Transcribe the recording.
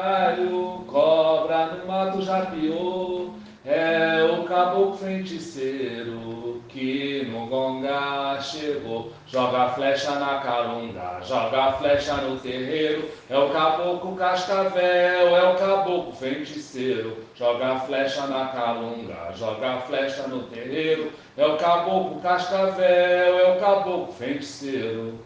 Galho, cobra no mato já piou, é o caboclo feiticeiro que no gonga chegou. Joga flecha na carunga, joga flecha no terreiro. É o caboclo cascavel, é o caboclo feiticeiro. Joga flecha na carunga, joga flecha no terreiro. É o caboclo cascavel, é o caboclo feiticeiro.